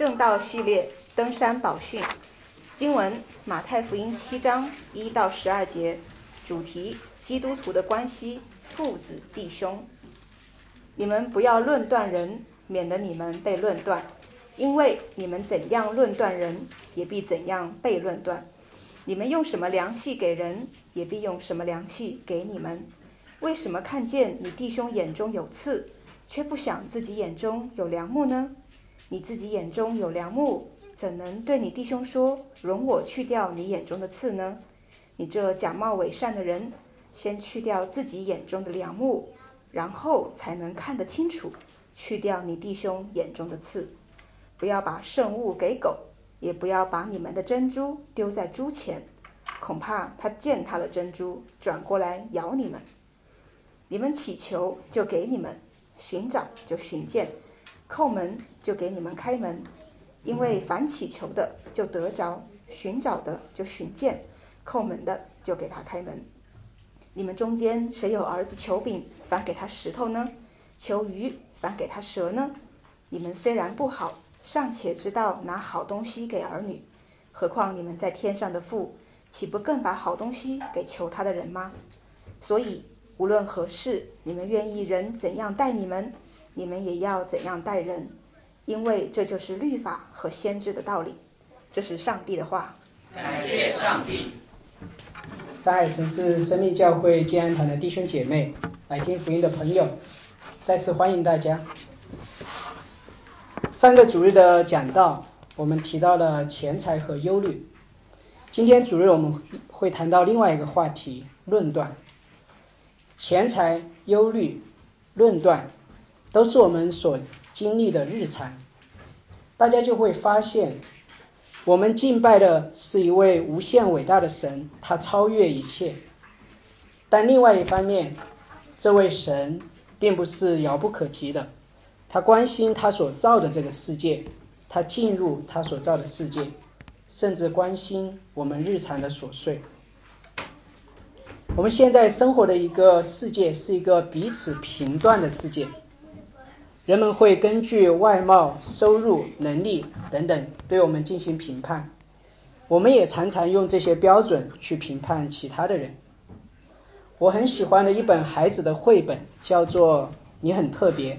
正道系列登山宝训经文：马太福音七章一到十二节，主题：基督徒的关系，父子弟兄。你们不要论断人，免得你们被论断，因为你们怎样论断人，也必怎样被论断。你们用什么良器给人，也必用什么良器给你们。为什么看见你弟兄眼中有刺，却不想自己眼中有梁木呢？你自己眼中有梁木，怎能对你弟兄说：“容我去掉你眼中的刺呢？”你这假冒伪善的人，先去掉自己眼中的梁木，然后才能看得清楚，去掉你弟兄眼中的刺。不要把圣物给狗，也不要把你们的珍珠丢在猪前，恐怕它践踏了珍珠，转过来咬你们。你们祈求，就给你们；寻找，就寻见。叩门就给你们开门，因为凡祈求的就得着，寻找的就寻见，叩门的就给他开门。你们中间谁有儿子求饼，反给他石头呢？求鱼，反给他蛇呢？你们虽然不好，尚且知道拿好东西给儿女，何况你们在天上的父，岂不更把好东西给求他的人吗？所以无论何事，你们愿意人怎样待你们？你们也要怎样待人，因为这就是律法和先知的道理。这是上帝的话。感谢上帝。三海城市生命教会建安堂的弟兄姐妹，来听福音的朋友，再次欢迎大家。上个主日的讲道，我们提到了钱财和忧虑。今天主日我们会谈到另外一个话题——论断。钱财、忧虑、论断。都是我们所经历的日常，大家就会发现，我们敬拜的是一位无限伟大的神，他超越一切。但另外一方面，这位神并不是遥不可及的，他关心他所造的这个世界，他进入他所造的世界，甚至关心我们日常的琐碎。我们现在生活的一个世界是一个彼此评断的世界。人们会根据外貌、收入、能力等等对我们进行评判，我们也常常用这些标准去评判其他的人。我很喜欢的一本孩子的绘本叫做《你很特别》，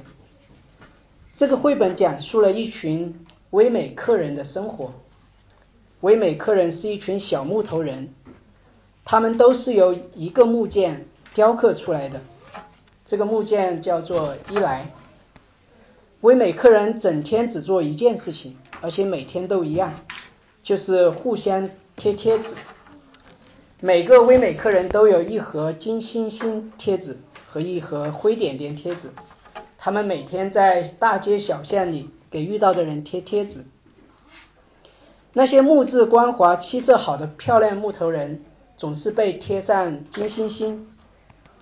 这个绘本讲述了一群唯美客人的生活。唯美客人是一群小木头人，他们都是由一个木件雕刻出来的，这个木件叫做伊莱。唯美客人整天只做一件事情，而且每天都一样，就是互相贴贴纸。每个唯美客人都有一盒金星星贴纸和一盒灰点点贴纸，他们每天在大街小巷里给遇到的人贴贴纸。那些木质光滑、气色好的漂亮木头人，总是被贴上金星星。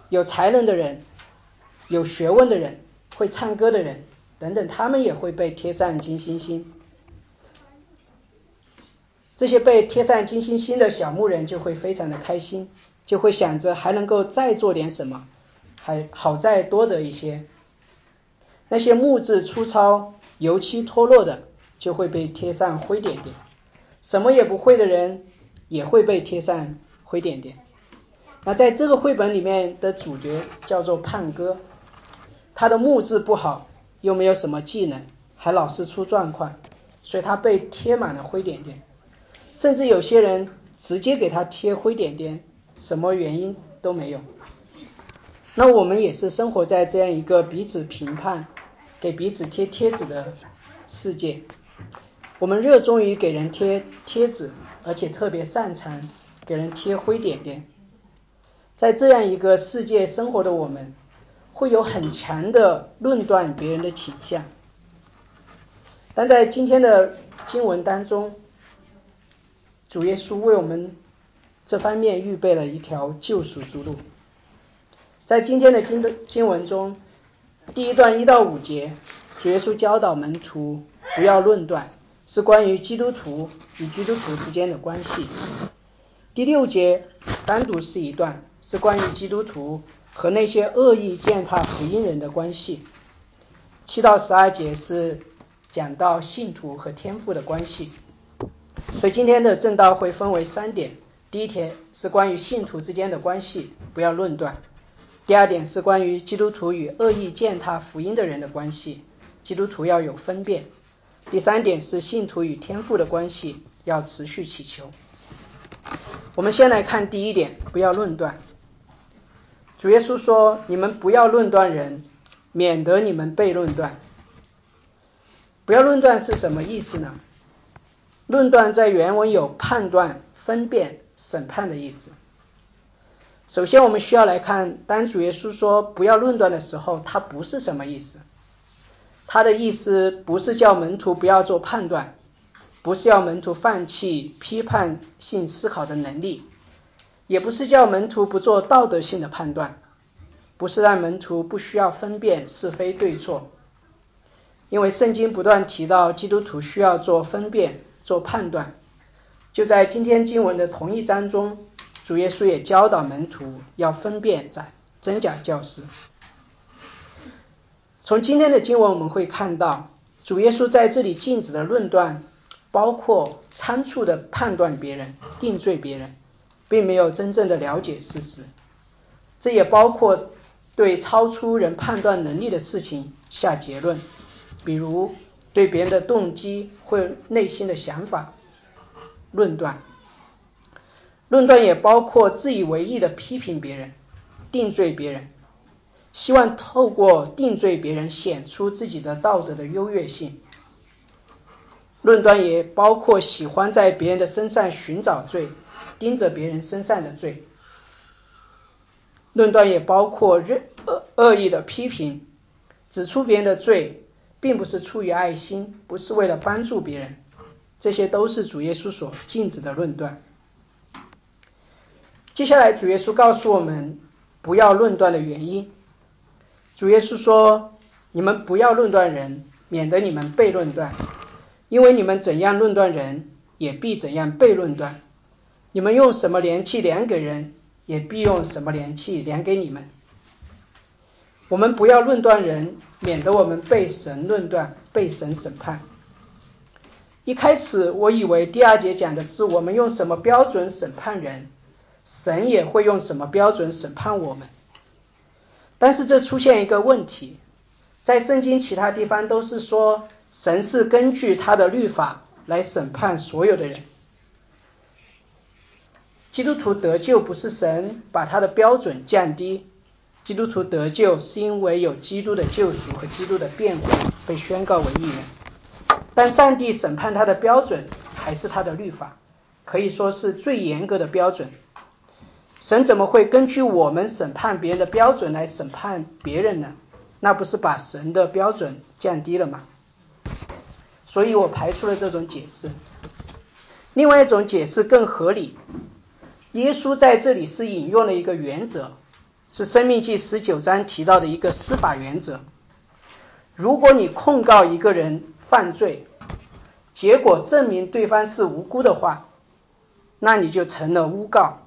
有才能的人，有学问的人，会唱歌的人。等等，他们也会被贴上金星星。这些被贴上金星星的小木人就会非常的开心，就会想着还能够再做点什么，还好再多得一些。那些木质粗糙、油漆脱落的，就会被贴上灰点点。什么也不会的人，也会被贴上灰点点。那在这个绘本里面的主角叫做胖哥，他的木质不好。又没有什么技能，还老是出状况，所以他被贴满了灰点点，甚至有些人直接给他贴灰点点，什么原因都没有。那我们也是生活在这样一个彼此评判、给彼此贴贴纸的世界。我们热衷于给人贴贴纸，而且特别擅长给人贴灰点点。在这样一个世界生活的我们。会有很强的论断别人的倾向，但在今天的经文当中，主耶稣为我们这方面预备了一条救赎之路。在今天的经的经文中，第一段一到五节，主耶稣教导门徒不要论断，是关于基督徒与基督徒之间的关系。第六节单独是一段，是关于基督徒。和那些恶意践踏福音人的关系，七到十二节是讲到信徒和天父的关系。所以今天的正道会分为三点：第一点是关于信徒之间的关系，不要论断；第二点是关于基督徒与恶意践踏福音的人的关系，基督徒要有分辨；第三点是信徒与天父的关系，要持续祈求。我们先来看第一点，不要论断。主耶稣说：“你们不要论断人，免得你们被论断。”不要论断是什么意思呢？论断在原文有判断、分辨、审判的意思。首先，我们需要来看，当主耶稣说“不要论断”的时候，他不是什么意思？他的意思不是叫门徒不要做判断，不是要门徒放弃批判性思考的能力，也不是叫门徒不做道德性的判断，不是让门徒不需要分辨是非对错。因为圣经不断提到基督徒需要做分辨、做判断，就在今天经文的同一章中，主耶稣也教导门徒要分辨在真假教师。从今天的经文我们会看到，主耶稣在这里禁止的论断，包括仓促的判断别人、定罪别人，并没有真正的了解事实。这也包括对超出人判断能力的事情下结论。比如对别人的动机或内心的想法论断，论断也包括自以为意的批评别人、定罪别人，希望透过定罪别人显出自己的道德的优越性。论断也包括喜欢在别人的身上寻找罪，盯着别人身上的罪。论断也包括恶恶意的批评，指出别人的罪。并不是出于爱心，不是为了帮助别人，这些都是主耶稣所禁止的论断。接下来，主耶稣告诉我们不要论断的原因。主耶稣说：“你们不要论断人，免得你们被论断。因为你们怎样论断人，也必怎样被论断。你们用什么连器连给人，也必用什么连器连给你们。我们不要论断人。”免得我们被神论断、被神审判。一开始我以为第二节讲的是我们用什么标准审判人，神也会用什么标准审判我们。但是这出现一个问题，在圣经其他地方都是说神是根据他的律法来审判所有的人。基督徒得救不是神把他的标准降低。基督徒得救是因为有基督的救赎和基督的辩护，被宣告为义人。但上帝审判他的标准还是他的律法，可以说是最严格的标准。神怎么会根据我们审判别人的标准来审判别人呢？那不是把神的标准降低了吗？所以我排除了这种解释。另外一种解释更合理。耶稣在这里是引用了一个原则。是《生命记》十九章提到的一个司法原则：如果你控告一个人犯罪，结果证明对方是无辜的话，那你就成了诬告。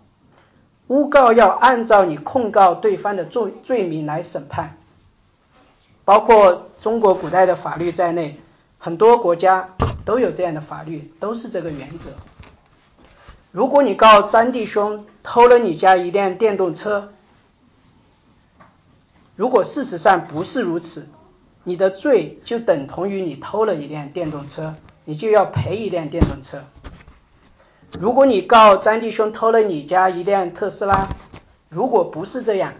诬告要按照你控告对方的罪罪名来审判，包括中国古代的法律在内，很多国家都有这样的法律，都是这个原则。如果你告张弟兄偷了你家一辆电动车，如果事实上不是如此，你的罪就等同于你偷了一辆电动车，你就要赔一辆电动车。如果你告张弟兄偷了你家一辆特斯拉，如果不是这样，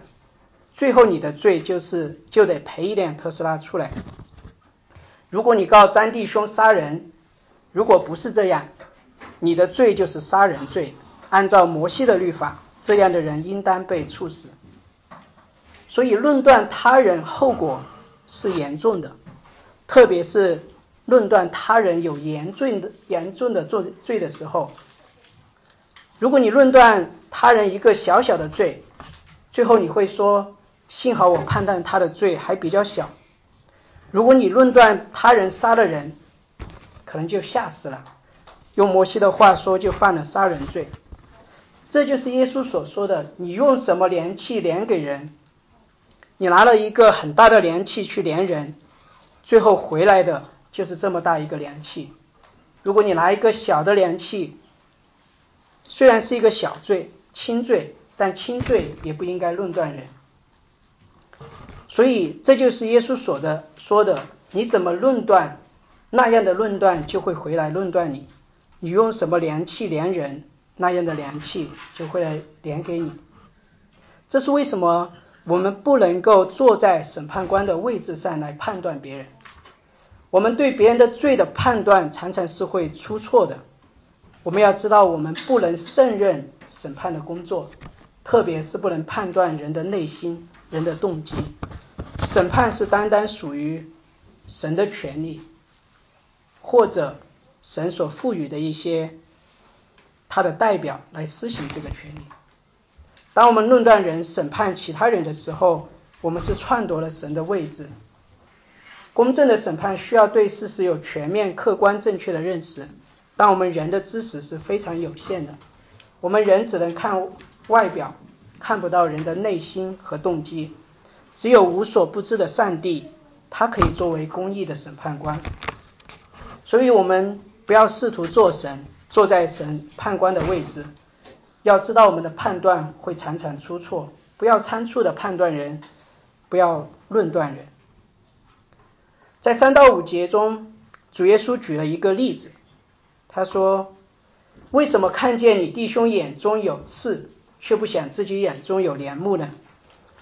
最后你的罪就是就得赔一辆特斯拉出来。如果你告张弟兄杀人，如果不是这样，你的罪就是杀人罪，按照摩西的律法，这样的人应当被处死。所以论断他人后果是严重的，特别是论断他人有严重的严重的罪罪的时候，如果你论断他人一个小小的罪，最后你会说幸好我判断他的罪还比较小。如果你论断他人杀了人，可能就吓死了。用摩西的话说，就犯了杀人罪。这就是耶稣所说的：你用什么量器连给人？你拿了一个很大的量器去连人，最后回来的就是这么大一个量器。如果你拿一个小的量器，虽然是一个小罪、轻罪，但轻罪也不应该论断人。所以这就是耶稣所的说的，你怎么论断，那样的论断就会回来论断你。你用什么量器连人，那样的量器就会来连给你。这是为什么我们不能够坐在审判官的位置上来判断别人？我们对别人的罪的判断常常是会出错的。我们要知道，我们不能胜任审判的工作，特别是不能判断人的内心、人的动机。审判是单单属于神的权利，或者神所赋予的一些他的代表来施行这个权利。当我们论断人、审判其他人的时候，我们是篡夺了神的位置。公正的审判需要对事实有全面、客观、正确的认识，但我们人的知识是非常有限的，我们人只能看外表，看不到人的内心和动机。只有无所不知的上帝，他可以作为公义的审判官。所以，我们不要试图做神，坐在审判官的位置。要知道，我们的判断会常常出错。不要仓促的判断人，不要论断人。在三到五节中，主耶稣举了一个例子，他说：“为什么看见你弟兄眼中有刺，却不想自己眼中有帘幕呢？”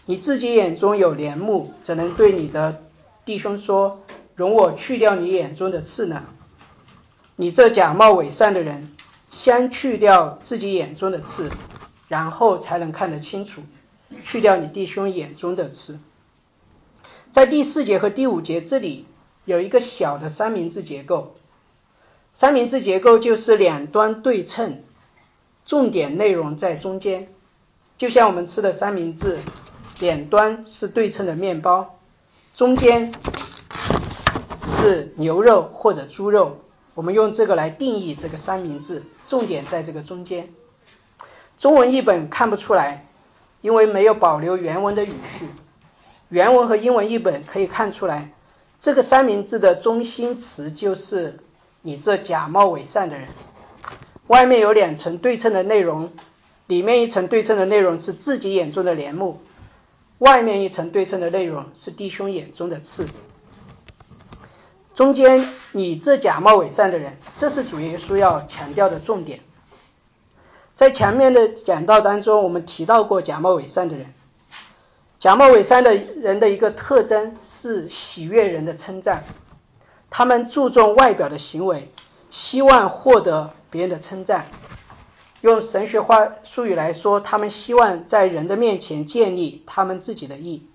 你自己眼中有帘幕，怎能对你的弟兄说：“容我去掉你眼中的刺呢？”你这假冒伪善的人，先去掉自己眼中的刺，然后才能看得清楚，去掉你弟兄眼中的刺。在第四节和第五节这里有一个小的三明治结构，三明治结构就是两端对称，重点内容在中间，就像我们吃的三明治。两端是对称的面包，中间是牛肉或者猪肉。我们用这个来定义这个三明治，重点在这个中间。中文译本看不出来，因为没有保留原文的语序。原文和英文译本可以看出来，这个三明治的中心词就是“你这假冒伪善的人”。外面有两层对称的内容，里面一层对称的内容是自己眼中的帘幕。外面一层对称的内容是弟兄眼中的刺，中间你这假冒伪善的人，这是主耶稣要强调的重点。在前面的讲道当中，我们提到过假冒伪善的人，假冒伪善的人的一个特征是喜悦人的称赞，他们注重外表的行为，希望获得别人的称赞。用神学话术语来说，他们希望在人的面前建立他们自己的义，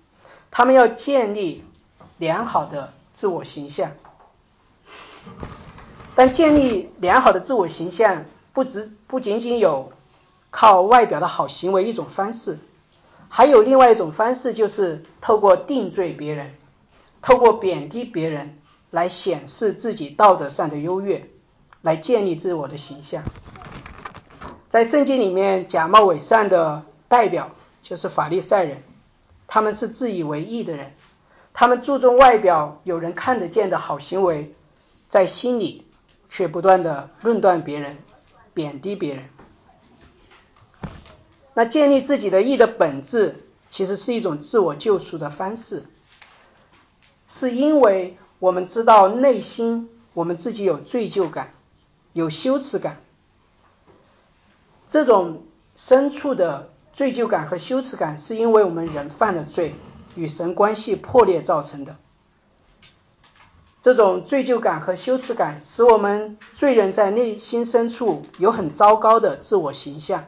他们要建立良好的自我形象。但建立良好的自我形象，不只不仅仅有靠外表的好行为一种方式，还有另外一种方式，就是透过定罪别人，透过贬低别人来显示自己道德上的优越，来建立自我的形象。在圣经里面，假冒伪善的代表就是法利赛人，他们是自以为义的人，他们注重外表有人看得见的好行为，在心里却不断的论断别人，贬低别人。那建立自己的义的本质，其实是一种自我救赎的方式，是因为我们知道内心我们自己有罪疚感，有羞耻感。这种深处的罪疚感和羞耻感，是因为我们人犯了罪，与神关系破裂造成的。这种罪疚感和羞耻感，使我们罪人在内心深处有很糟糕的自我形象。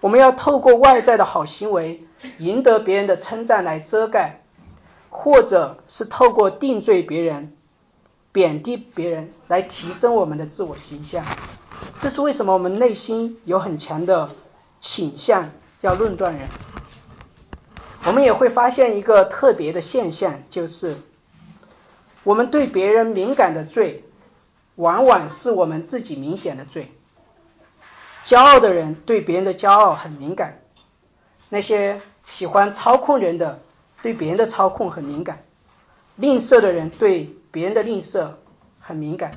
我们要透过外在的好行为，赢得别人的称赞来遮盖，或者是透过定罪别人、贬低别人来提升我们的自我形象。这是为什么我们内心有很强的倾向要论断人。我们也会发现一个特别的现象，就是我们对别人敏感的罪，往往是我们自己明显的罪。骄傲的人对别人的骄傲很敏感，那些喜欢操控人的对别人的操控很敏感，吝啬的人对别人的吝啬很敏感。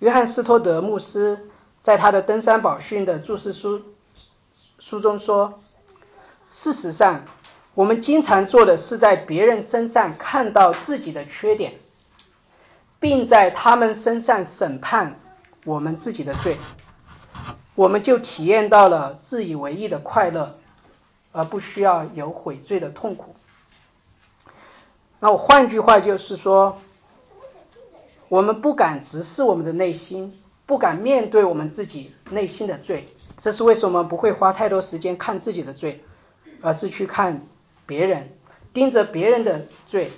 约翰斯托德牧师在他的登山宝训的注释书书中说：“事实上，我们经常做的是在别人身上看到自己的缺点，并在他们身上审判我们自己的罪，我们就体验到了自以为意的快乐，而不需要有悔罪的痛苦。”那我换句话就是说。我们不敢直视我们的内心，不敢面对我们自己内心的罪，这是为什么不会花太多时间看自己的罪，而是去看别人，盯着别人的罪，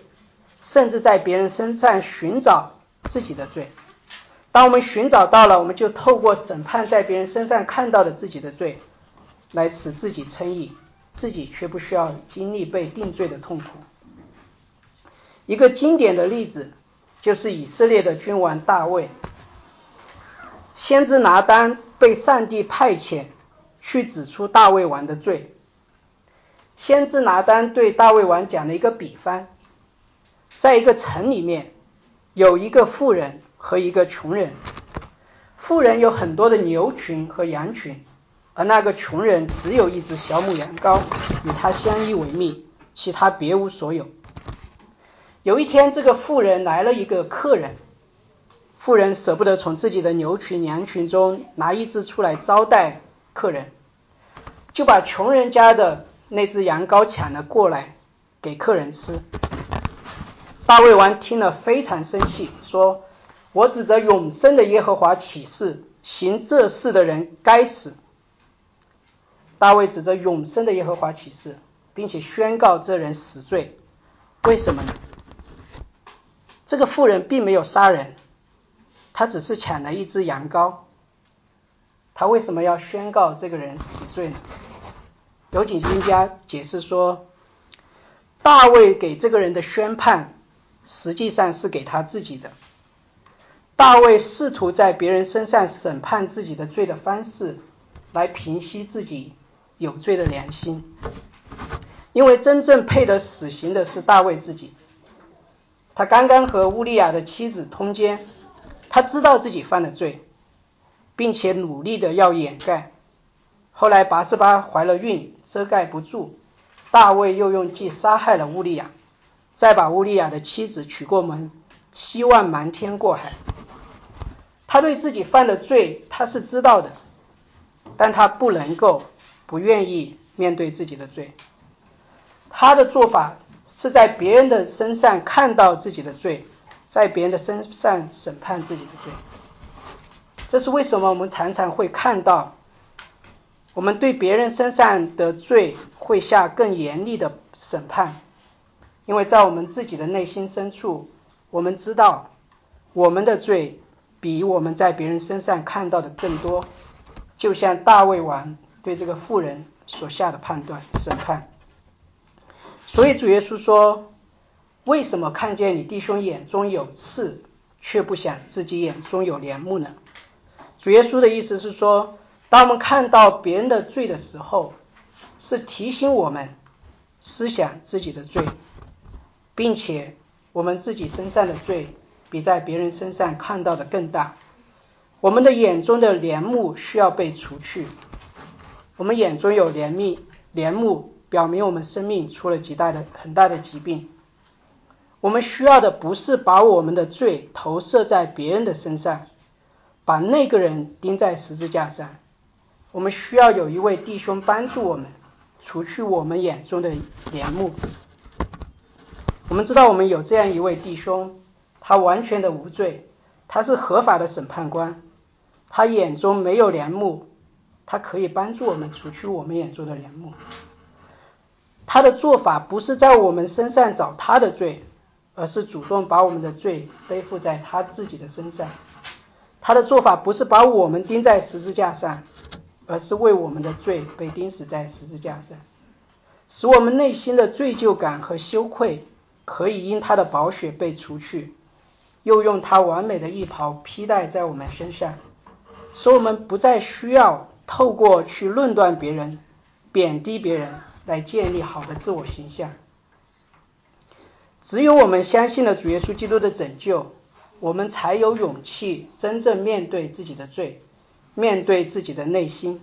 甚至在别人身上寻找自己的罪。当我们寻找到了，我们就透过审判在别人身上看到的自己的罪，来使自己称义，自己却不需要经历被定罪的痛苦。一个经典的例子。就是以色列的君王大卫，先知拿单被上帝派遣去指出大卫王的罪。先知拿单对大卫王讲了一个比方，在一个城里面有一个富人和一个穷人，富人有很多的牛群和羊群，而那个穷人只有一只小母羊羔与他相依为命，其他别无所有。有一天，这个富人来了一个客人，富人舍不得从自己的牛群羊群中拿一只出来招待客人，就把穷人家的那只羊羔抢了过来给客人吃。大卫王听了非常生气，说：“我指着永生的耶和华起誓，行这事的人该死。”大卫指着永生的耶和华起誓，并且宣告这人死罪，为什么呢？这个妇人并没有杀人，他只是抢了一只羊羔。他为什么要宣告这个人死罪呢？有解经家解释说，大卫给这个人的宣判，实际上是给他自己的。大卫试图在别人身上审判自己的罪的方式，来平息自己有罪的良心。因为真正配得死刑的是大卫自己。他刚刚和乌利亚的妻子通奸，他知道自己犯了罪，并且努力的要掩盖。后来拔示巴怀了孕，遮盖不住，大卫又用计杀害了乌利亚，再把乌利亚的妻子娶过门，希望瞒天过海。他对自己犯的罪他是知道的，但他不能够不愿意面对自己的罪，他的做法。是在别人的身上看到自己的罪，在别人的身上审判自己的罪。这是为什么我们常常会看到，我们对别人身上的罪会下更严厉的审判，因为在我们自己的内心深处，我们知道我们的罪比我们在别人身上看到的更多，就像大卫王对这个妇人所下的判断审判。所以主耶稣说：“为什么看见你弟兄眼中有刺，却不想自己眼中有帘幕呢？”主耶稣的意思是说，当我们看到别人的罪的时候，是提醒我们思想自己的罪，并且我们自己身上的罪比在别人身上看到的更大。我们的眼中的帘幕需要被除去。我们眼中有帘幕，帘幕。表明我们生命出了极大的很大的疾病。我们需要的不是把我们的罪投射在别人的身上，把那个人钉在十字架上。我们需要有一位弟兄帮助我们，除去我们眼中的帘幕。我们知道我们有这样一位弟兄，他完全的无罪，他是合法的审判官，他眼中没有帘幕，他可以帮助我们除去我们眼中的帘幕。他的做法不是在我们身上找他的罪，而是主动把我们的罪背负在他自己的身上。他的做法不是把我们钉在十字架上，而是为我们的罪被钉死在十字架上，使我们内心的罪疚感和羞愧可以因他的宝血被除去，又用他完美的衣袍披戴在我们身上，使我们不再需要透过去论断别人、贬低别人。来建立好的自我形象。只有我们相信了主耶稣基督的拯救，我们才有勇气真正面对自己的罪，面对自己的内心，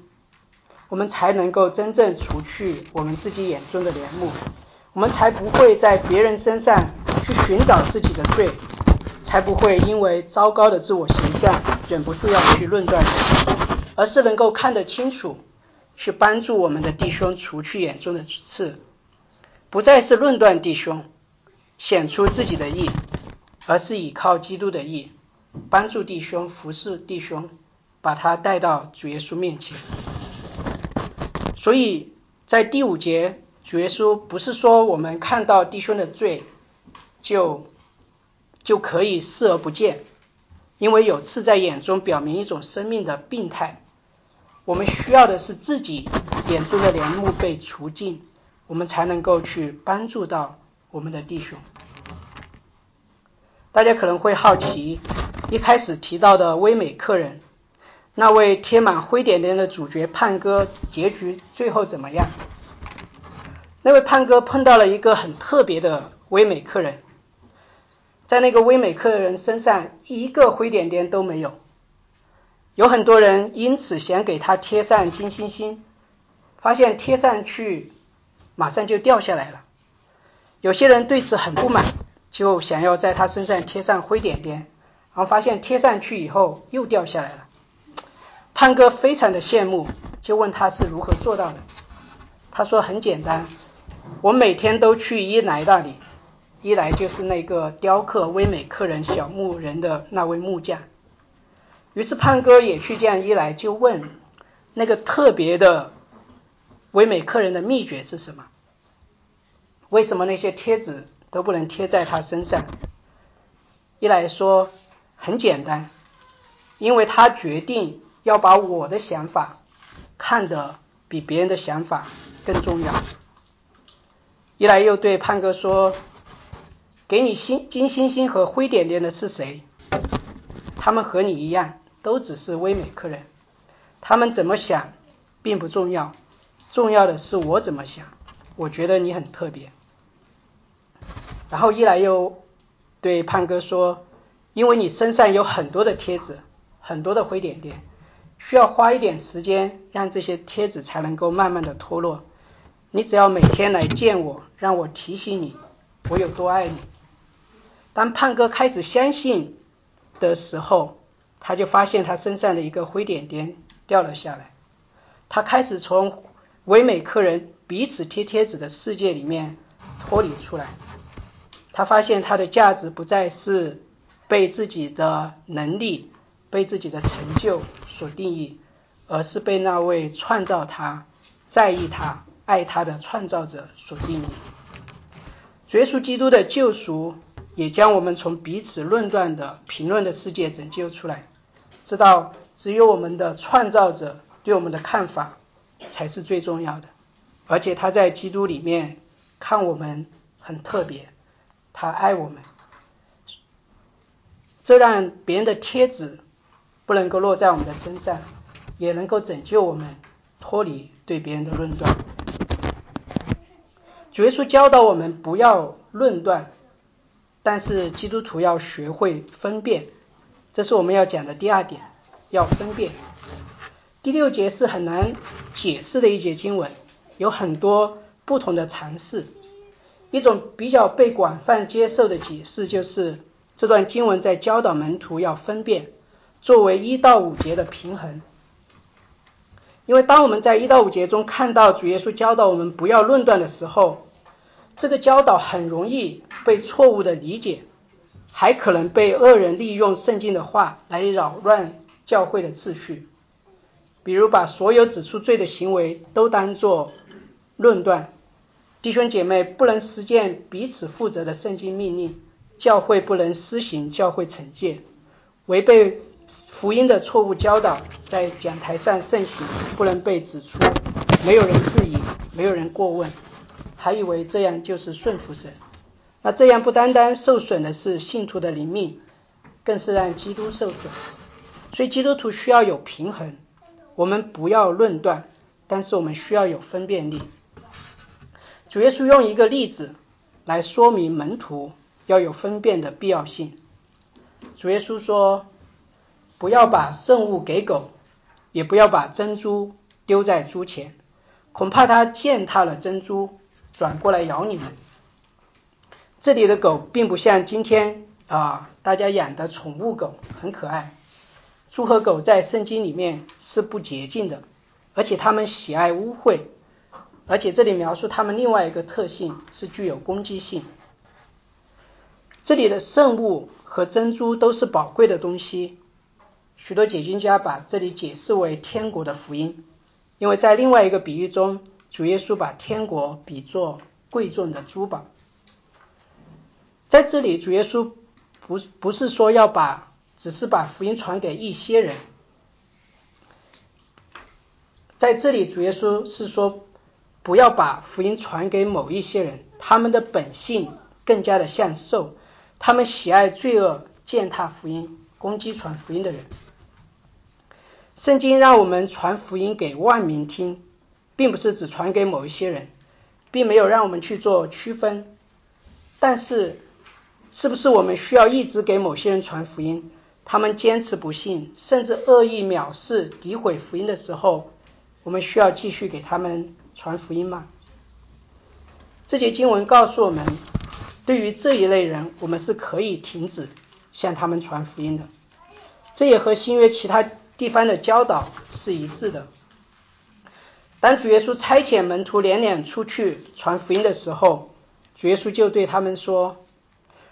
我们才能够真正除去我们自己眼中的帘幕，我们才不会在别人身上去寻找自己的罪，才不会因为糟糕的自我形象忍不住要去论断，而是能够看得清楚，去帮助我们的弟兄除去眼中的刺，不再是论断弟兄。显出自己的义，而是倚靠基督的义，帮助弟兄服侍弟兄，把他带到主耶稣面前。所以在第五节，主耶稣不是说我们看到弟兄的罪就就可以视而不见，因为有刺在眼中，表明一种生命的病态。我们需要的是自己眼中的帘幕被除尽，我们才能够去帮助到。我们的弟兄，大家可能会好奇，一开始提到的威美客人，那位贴满灰点点的主角胖哥，结局最后怎么样？那位胖哥碰到了一个很特别的唯美客人，在那个唯美客人身上一个灰点点都没有，有很多人因此想给他贴上金星星，发现贴上去马上就掉下来了。有些人对此很不满，就想要在他身上贴上灰点点，然后发现贴上去以后又掉下来了。胖哥非常的羡慕，就问他是如何做到的。他说很简单，我每天都去一来那里，一来就是那个雕刻威美客人小木人的那位木匠。于是胖哥也去见一来，就问那个特别的威美客人的秘诀是什么。为什么那些贴纸都不能贴在他身上？一来说很简单，因为他决定要把我的想法看得比别人的想法更重要。一来又对胖哥说：“给你星金星星和灰点点的是谁？他们和你一样，都只是微美客人。他们怎么想并不重要，重要的是我怎么想。我觉得你很特别。”然后一来又对胖哥说：“因为你身上有很多的贴纸，很多的灰点点，需要花一点时间让这些贴纸才能够慢慢的脱落。你只要每天来见我，让我提醒你我有多爱你。”当胖哥开始相信的时候，他就发现他身上的一个灰点点掉了下来。他开始从唯美客人彼此贴贴纸的世界里面脱离出来。他发现他的价值不再是被自己的能力、被自己的成就所定义，而是被那位创造他、在意他、爱他的创造者所定义。耶稣基督的救赎也将我们从彼此论断的评论的世界拯救出来，知道只有我们的创造者对我们的看法才是最重要的，而且他在基督里面看我们很特别。他爱我们，这让别人的贴纸不能够落在我们的身上，也能够拯救我们脱离对别人的论断。主耶稣教导我们不要论断，但是基督徒要学会分辨，这是我们要讲的第二点，要分辨。第六节是很难解释的一节经文，有很多不同的尝试。一种比较被广泛接受的解释就是，这段经文在教导门徒要分辨，作为一到五节的平衡。因为当我们在一到五节中看到主耶稣教导我们不要论断的时候，这个教导很容易被错误的理解，还可能被恶人利用圣经的话来扰乱教会的秩序，比如把所有指出罪的行为都当作论断。弟兄姐妹不能实践彼此负责的圣经命令，教会不能施行教会惩戒，违背福音的错误教导在讲台上盛行，不能被指出，没有人质疑，没有人过问，还以为这样就是顺服神。那这样不单单受损的是信徒的灵命，更是让基督受损。所以基督徒需要有平衡，我们不要论断，但是我们需要有分辨力。主耶稣用一个例子来说明门徒要有分辨的必要性。主耶稣说：“不要把圣物给狗，也不要把珍珠丢在猪前，恐怕它践踏了珍珠，转过来咬你们。”这里的狗并不像今天啊大家养的宠物狗，很可爱。猪和狗在圣经里面是不洁净的，而且它们喜爱污秽，而且这里描述它们另外一个特性是具有攻击性。这里的圣物和珍珠都是宝贵的东西，许多解经家把这里解释为天国的福音，因为在另外一个比喻中，主耶稣把天国比作贵重的珠宝。在这里，主耶稣不不是说要把。只是把福音传给一些人，在这里主耶稣是说，不要把福音传给某一些人，他们的本性更加的像兽，他们喜爱罪恶，践踏福音，攻击传福音的人。圣经让我们传福音给万民听，并不是只传给某一些人，并没有让我们去做区分。但是，是不是我们需要一直给某些人传福音？他们坚持不信，甚至恶意藐视、诋毁福音的时候，我们需要继续给他们传福音吗？这节经文告诉我们，对于这一类人，我们是可以停止向他们传福音的。这也和新约其他地方的教导是一致的。当主耶稣差遣门徒连连出去传福音的时候，主耶稣就对他们说：“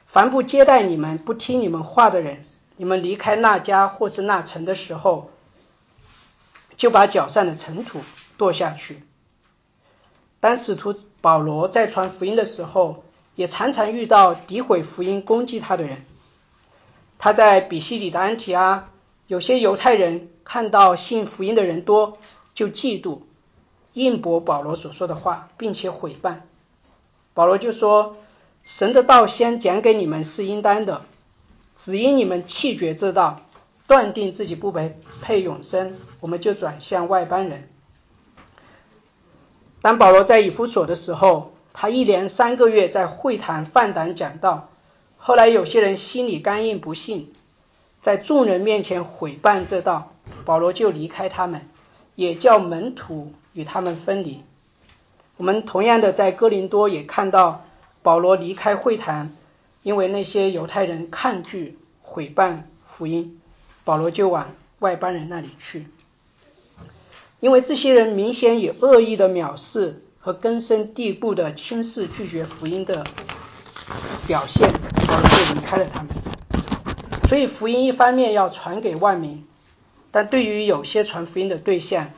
凡不接待你们、不听你们话的人。”你们离开那家或是那城的时候，就把脚上的尘土跺下去。当使徒保罗在传福音的时候，也常常遇到诋毁福音、攻击他的人。他在比西里的安提阿，有些犹太人看到信福音的人多，就嫉妒、应驳保罗所说的话，并且毁谤。保罗就说：“神的道先讲给你们是应当的。”只因你们弃绝这道，断定自己不配配永生，我们就转向外邦人。当保罗在以弗所的时候，他一连三个月在会堂放胆讲道。后来有些人心里刚硬不信，在众人面前毁谤这道，保罗就离开他们，也叫门徒与他们分离。我们同样的在哥林多也看到保罗离开会谈。因为那些犹太人抗拒毁谤福音，保罗就往外邦人那里去。因为这些人明显以恶意的藐视和根深蒂固的轻视拒绝福音的表现，保罗就离开了他们。所以福音一方面要传给万民，但对于有些传福音的对象，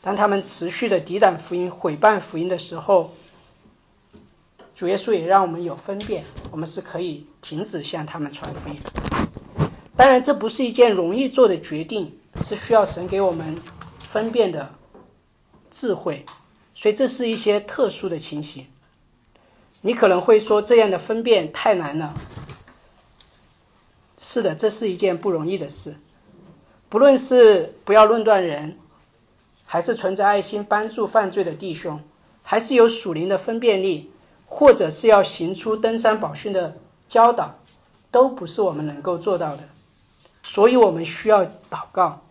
当他们持续的抵挡福音、毁谤福音的时候，主耶稣也让我们有分辨，我们是可以停止向他们传福音。当然，这不是一件容易做的决定，是需要神给我们分辨的智慧。所以，这是一些特殊的情形。你可能会说，这样的分辨太难了。是的，这是一件不容易的事。不论是不要论断人，还是存着爱心帮助犯罪的弟兄，还是有属灵的分辨力。或者是要行出登山宝训的教导，都不是我们能够做到的，所以我们需要祷告。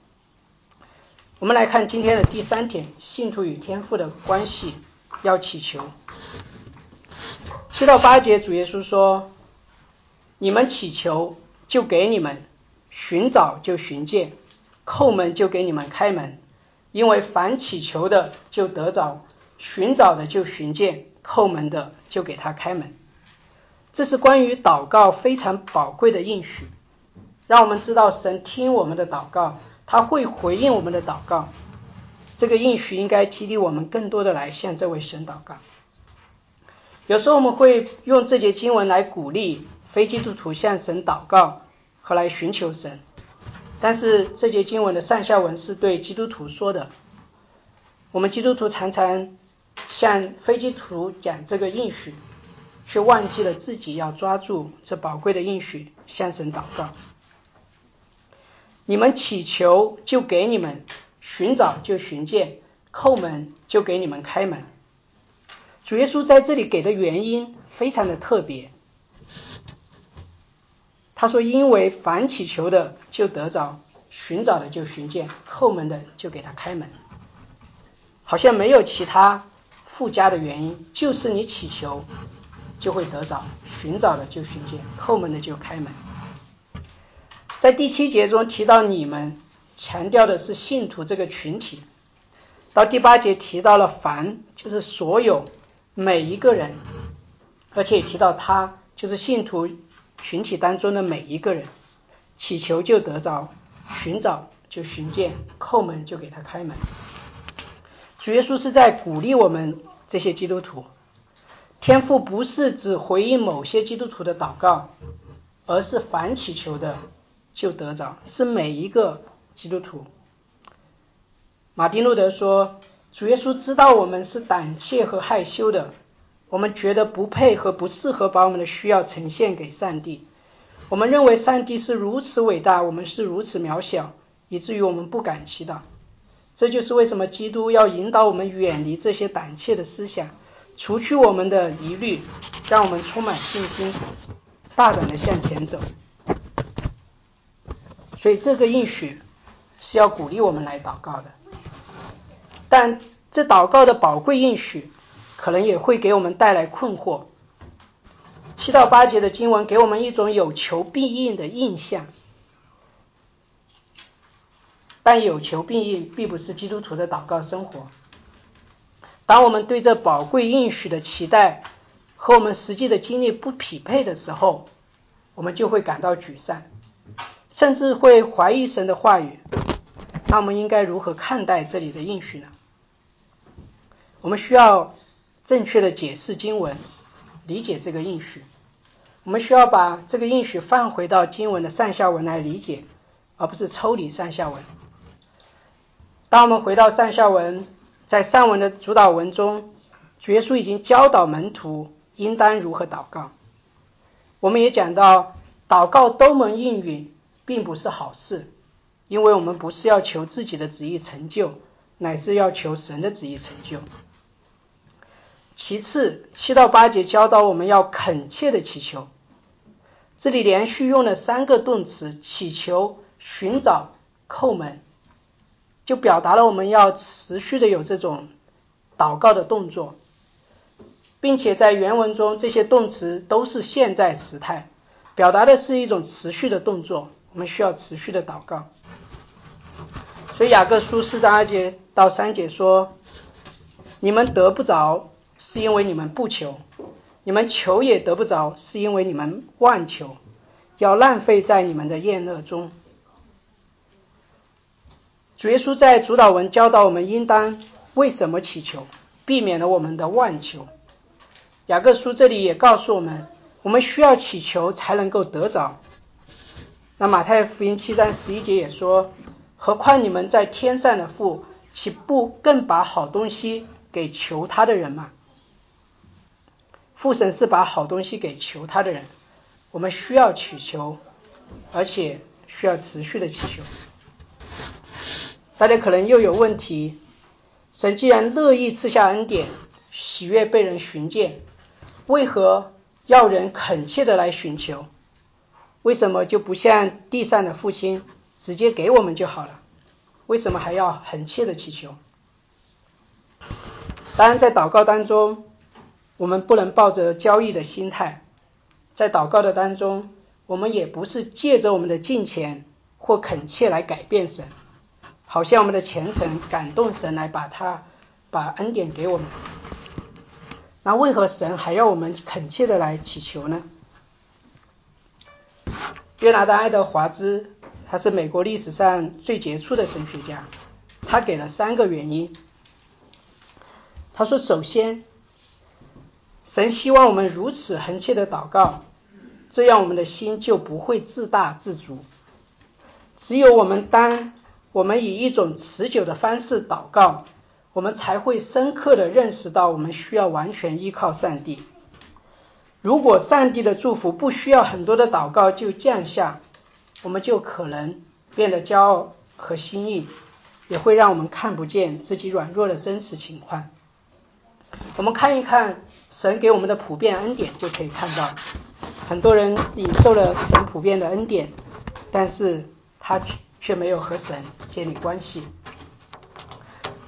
我们来看今天的第三点，信徒与天父的关系要祈求。七到八节，主耶稣说：“你们祈求，就给你们；寻找，就寻见；叩门，就给你们开门。因为凡祈求的，就得着；寻找的，就寻见。”叩门的就给他开门，这是关于祷告非常宝贵的应许，让我们知道神听我们的祷告，他会回应我们的祷告。这个应许应该激励我们更多的来向这位神祷告。有时候我们会用这节经文来鼓励非基督徒向神祷告和来寻求神，但是这节经文的上下文是对基督徒说的。我们基督徒常常。向飞机徒讲这个应许，却忘记了自己要抓住这宝贵的应许，向神祷告。你们祈求就给你们，寻找就寻见，叩门就给你们开门。主耶稣在这里给的原因非常的特别，他说：“因为凡祈求的就得着，寻找的就寻见，后门的就给他开门。”好像没有其他附加的原因，就是你祈求就会得着，寻找的就寻见，后门的就开门。在第七节中提到你们，强调的是信徒这个群体。到第八节提到了凡，就是所有每一个人，而且提到他，就是信徒群体当中的每一个人，祈求就得着，寻找就寻见，叩门就给他开门。主耶稣是在鼓励我们这些基督徒，天父不是只回应某些基督徒的祷告，而是凡祈求的就得着，是每一个基督徒。马丁路德说：“主耶稣知道我们是胆怯和害羞的，我们觉得不配和不适合把我们的需要呈现给上帝。我们认为上帝是如此伟大，我们是如此渺小，以至于我们不敢祈祷。这就是为什么基督要引导我们远离这些胆怯的思想，除去我们的疑虑，让我们充满信心，大胆的向前走。所以这个应许是要鼓励我们来祷告的。”但这祷告的宝贵应许，可能也会给我们带来困惑。七到八节的经文给我们一种有求必应的印象，但有求必应并不是基督徒的祷告生活。当我们对这宝贵应许的期待和我们实际的经历不匹配的时候，我们就会感到沮丧，甚至会怀疑神的话语。那我们应该如何看待这里的应许呢？我们需要正确的解释经文，理解这个应许。我们需要把这个应许放回到经文的上下文来理解，而不是抽离上下文。当我们回到上下文，在上文的主导文中，主耶稣已经教导门徒应当如何祷告。我们也讲到，祷告都能应允，并不是好事，因为我们不是要求自己的旨意成就，乃是要求神的旨意成就。其次，七到八节教导我们要恳切的祈求，这里连续用了三个动词：祈求、寻找、叩门，就表达了我们要持续的有这种祷告的动作，并且在原文中这些动词都是现在时态，表达的是一种持续的动作，我们需要持续的祷告。所以雅各书四章二节到三节说：“你们得不着。”是因为你们不求，你们求也得不着，是因为你们妄求，要浪费在你们的宴乐中。主耶稣在主导文教导我们应当为什么祈求，避免了我们的妄求。雅各书这里也告诉我们，我们需要祈求才能够得着。那马太福音七章十一节也说：何况你们在天上的父，岂不更把好东西给求他的人吗？父神是把好东西给求他的人，我们需要祈求，而且需要持续的祈求。大家可能又有问题：神既然乐意赐下恩典，喜悦被人寻见，为何要人恳切的来寻求？为什么就不像地上的父亲直接给我们就好了？为什么还要恳切的祈求？当然，在祷告当中。我们不能抱着交易的心态，在祷告的当中，我们也不是借着我们的金钱或恳切来改变神，好像我们的虔诚感动神来把他把恩典给我们。那为何神还要我们恳切的来祈求呢？约拿丹·爱德华兹，他是美国历史上最杰出的神学家，他给了三个原因。他说，首先。神希望我们如此恒切的祷告，这样我们的心就不会自大自足。只有我们当我们以一种持久的方式祷告，我们才会深刻的认识到我们需要完全依靠上帝。如果上帝的祝福不需要很多的祷告就降下，我们就可能变得骄傲和心意，也会让我们看不见自己软弱的真实情况。我们看一看神给我们的普遍恩典，就可以看到，很多人领受了神普遍的恩典，但是他却没有和神建立关系。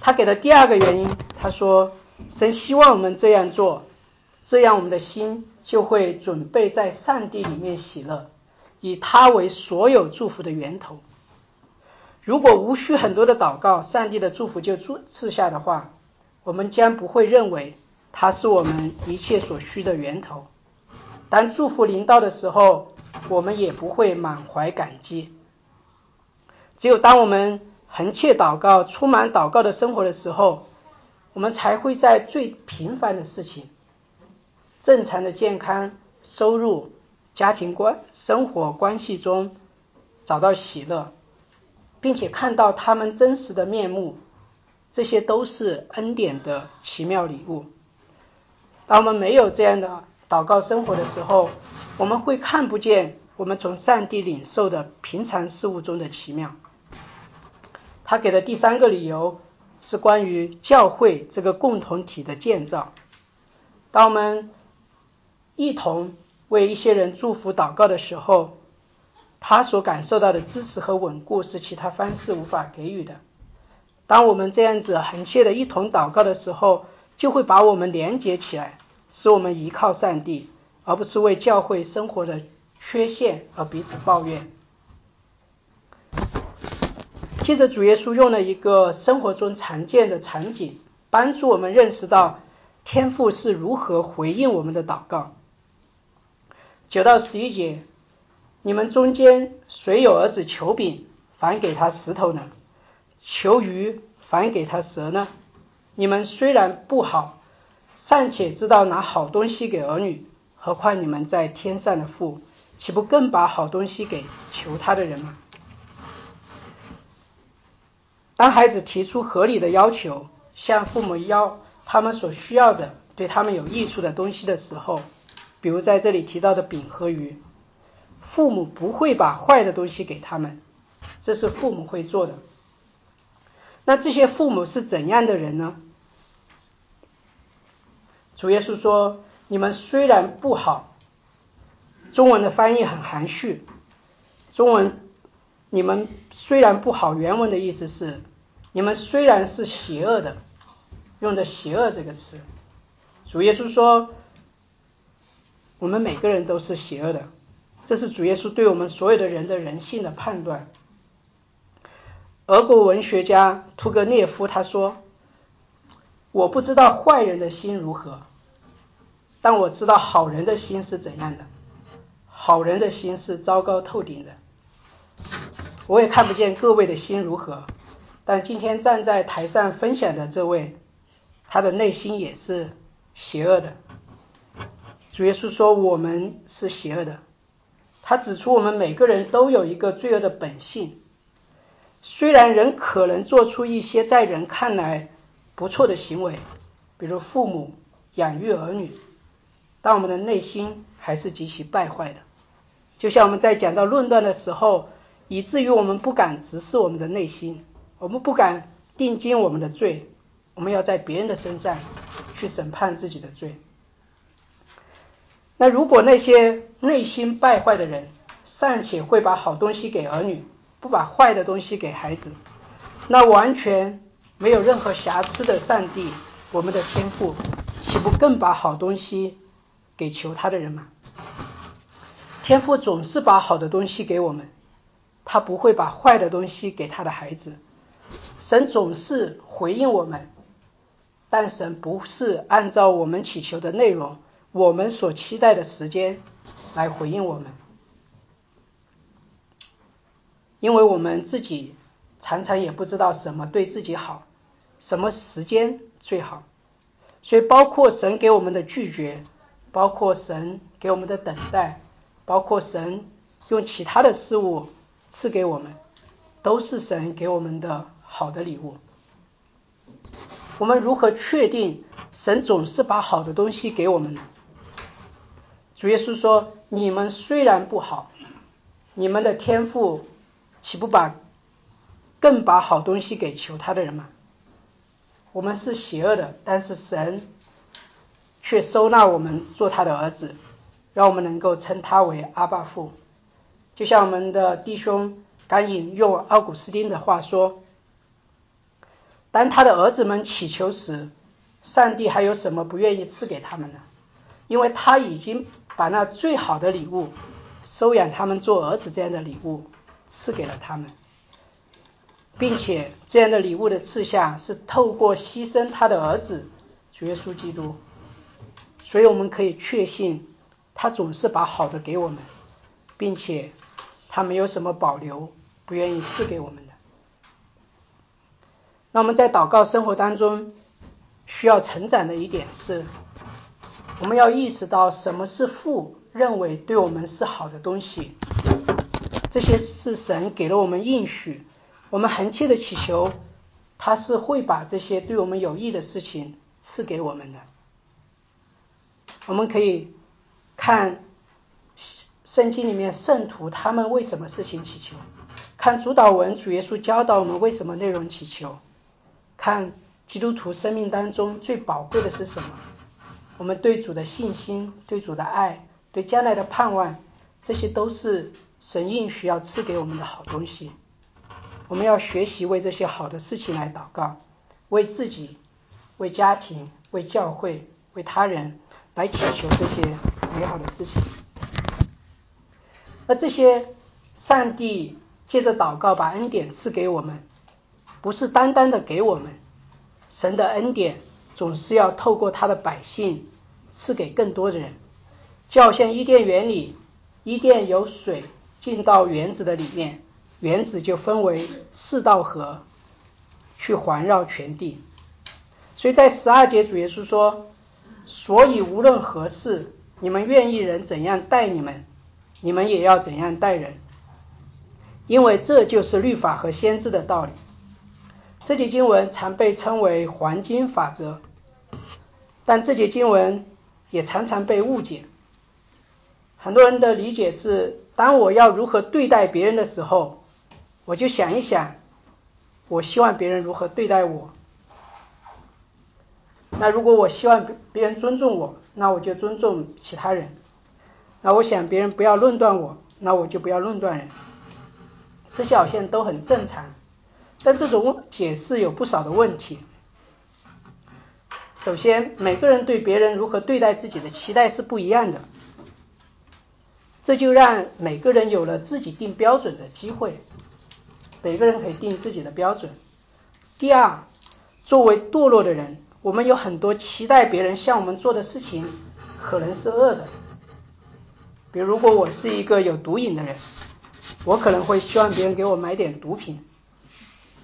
他给的第二个原因，他说：“神希望我们这样做，这样我们的心就会准备在上帝里面喜乐，以他为所有祝福的源头。如果无需很多的祷告，上帝的祝福就赐赐下的话，我们将不会认为它是我们一切所需的源头。当祝福临到的时候，我们也不会满怀感激。只有当我们……”恒切祷告，充满祷告的生活的时候，我们才会在最平凡的事情、正常的健康、收入、家庭关、生活关系中找到喜乐，并且看到他们真实的面目。这些都是恩典的奇妙礼物。当我们没有这样的祷告生活的时候，我们会看不见我们从上帝领受的平常事物中的奇妙。他给的第三个理由是关于教会这个共同体的建造。当我们一同为一些人祝福祷告的时候，他所感受到的支持和稳固是其他方式无法给予的。当我们这样子恒切的一同祷告的时候，就会把我们连接起来，使我们依靠上帝，而不是为教会生活的缺陷而彼此抱怨。接着，主耶稣用了一个生活中常见的场景，帮助我们认识到天父是如何回应我们的祷告。九到十一节，你们中间谁有儿子求饼，反给他石头呢？求鱼，反给他蛇呢？你们虽然不好，尚且知道拿好东西给儿女，何况你们在天上的父，岂不更把好东西给求他的人吗？当孩子提出合理的要求，向父母要他们所需要的、对他们有益处的东西的时候，比如在这里提到的饼和鱼，父母不会把坏的东西给他们，这是父母会做的。那这些父母是怎样的人呢？主耶稣说：“你们虽然不好，中文的翻译很含蓄，中文。”你们虽然不好，原文的意思是，你们虽然是邪恶的，用的“邪恶”这个词。主耶稣说，我们每个人都是邪恶的，这是主耶稣对我们所有的人的人性的判断。俄国文学家屠格涅夫他说：“我不知道坏人的心如何，但我知道好人的心是怎样的。好人的心是糟糕透顶的。”我也看不见各位的心如何，但今天站在台上分享的这位，他的内心也是邪恶的。主耶稣说我们是邪恶的，他指出我们每个人都有一个罪恶的本性。虽然人可能做出一些在人看来不错的行为，比如父母养育儿女，但我们的内心还是极其败坏的。就像我们在讲到论断的时候。以至于我们不敢直视我们的内心，我们不敢定睛我们的罪，我们要在别人的身上去审判自己的罪。那如果那些内心败坏的人尚且会把好东西给儿女，不把坏的东西给孩子，那完全没有任何瑕疵的上帝，我们的天赋，岂不更把好东西给求他的人吗？天父总是把好的东西给我们。他不会把坏的东西给他的孩子。神总是回应我们，但神不是按照我们祈求的内容、我们所期待的时间来回应我们，因为我们自己常常也不知道什么对自己好，什么时间最好。所以，包括神给我们的拒绝，包括神给我们的等待，包括神用其他的事物。赐给我们，都是神给我们的好的礼物。我们如何确定神总是把好的东西给我们呢？主耶稣说：“你们虽然不好，你们的天赋岂不把更把好东西给求他的人吗？”我们是邪恶的，但是神却收纳我们做他的儿子，让我们能够称他为阿爸父。就像我们的弟兄敢引用奥古斯丁的话说：“当他的儿子们祈求时，上帝还有什么不愿意赐给他们呢？因为他已经把那最好的礼物——收养他们做儿子这样的礼物赐给了他们，并且这样的礼物的赐下是透过牺牲他的儿子主耶稣基督。所以我们可以确信，他总是把好的给我们，并且。”他没有什么保留，不愿意赐给我们的。那我们在祷告生活当中需要成长的一点是，我们要意识到什么是父认为对我们是好的东西，这些是神给了我们应许，我们恒切的祈求，他是会把这些对我们有益的事情赐给我们的。我们可以看。圣经里面圣徒他们为什么事情祈求？看主导文，主耶稣教导我们为什么内容祈求？看基督徒生命当中最宝贵的是什么？我们对主的信心、对主的爱、对将来的盼望，这些都是神应许要赐给我们的好东西。我们要学习为这些好的事情来祷告，为自己、为家庭、为教会、为他人来祈求这些美好的事情。那这些上帝借着祷告把恩典赐给我们，不是单单的给我们，神的恩典总是要透过他的百姓赐给更多的人。就好像伊甸园里，伊甸有水进到原子的里面，原子就分为四道河，去环绕全地。所以在十二节主耶稣说：“所以无论何事，你们愿意人怎样待你们。”你们也要怎样待人，因为这就是律法和先知的道理。这节经文常被称为黄金法则，但这节经文也常常被误解。很多人的理解是：当我要如何对待别人的时候，我就想一想，我希望别人如何对待我。那如果我希望别人尊重我，那我就尊重其他人。那我想别人不要论断我，那我就不要论断人。这些好像都很正常，但这种解释有不少的问题。首先，每个人对别人如何对待自己的期待是不一样的，这就让每个人有了自己定标准的机会。每个人可以定自己的标准。第二，作为堕落的人，我们有很多期待别人向我们做的事情，可能是恶的。比如，如果我是一个有毒瘾的人，我可能会希望别人给我买点毒品。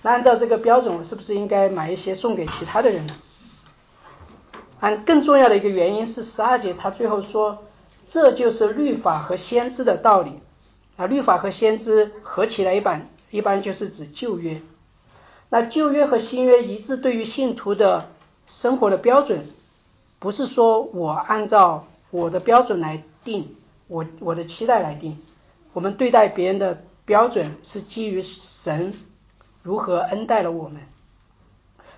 那按照这个标准，我是不是应该买一些送给其他的人呢？按更重要的一个原因是，十二节他最后说，这就是律法和先知的道理啊。律法和先知合起来一般一般就是指旧约。那旧约和新约一致对于信徒的生活的标准，不是说我按照我的标准来定。我我的期待来定，我们对待别人的标准是基于神如何恩待了我们。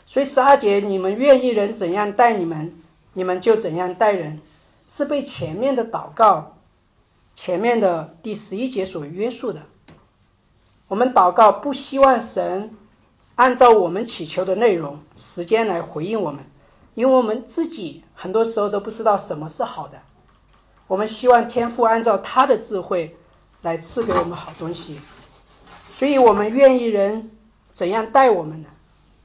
所以十二节，你们愿意人怎样待你们，你们就怎样待人，是被前面的祷告、前面的第十一节所约束的。我们祷告不希望神按照我们祈求的内容、时间来回应我们，因为我们自己很多时候都不知道什么是好的。我们希望天父按照他的智慧来赐给我们好东西，所以我们愿意人怎样待我们呢？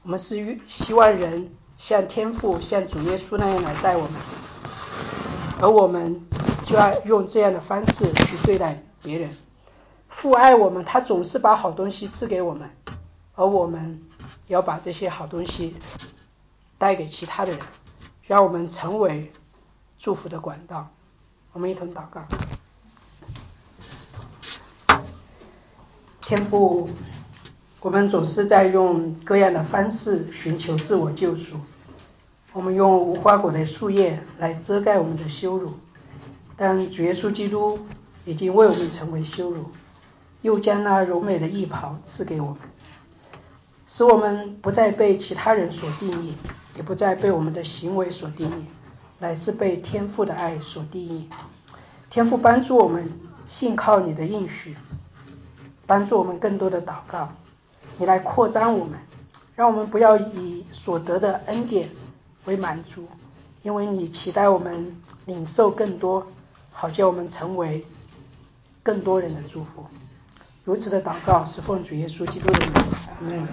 我们是希望人像天父、像主耶稣那样来待我们，而我们就要用这样的方式去对待别人。父爱我们，他总是把好东西赐给我们，而我们要把这些好东西带给其他的人，让我们成为祝福的管道。我们一同祷告，天父，我们总是在用各样的方式寻求自我救赎。我们用无花果的树叶来遮盖我们的羞辱，但主耶稣基督已经为我们成为羞辱，又将那柔美的衣袍赐给我们，使我们不再被其他人所定义，也不再被我们的行为所定义。乃是被天父的爱所定义，天父帮助我们信靠你的应许，帮助我们更多的祷告，你来扩张我们，让我们不要以所得的恩典为满足，因为你期待我们领受更多，好叫我们成为更多人的祝福。如此的祷告是奉主耶稣基督的名，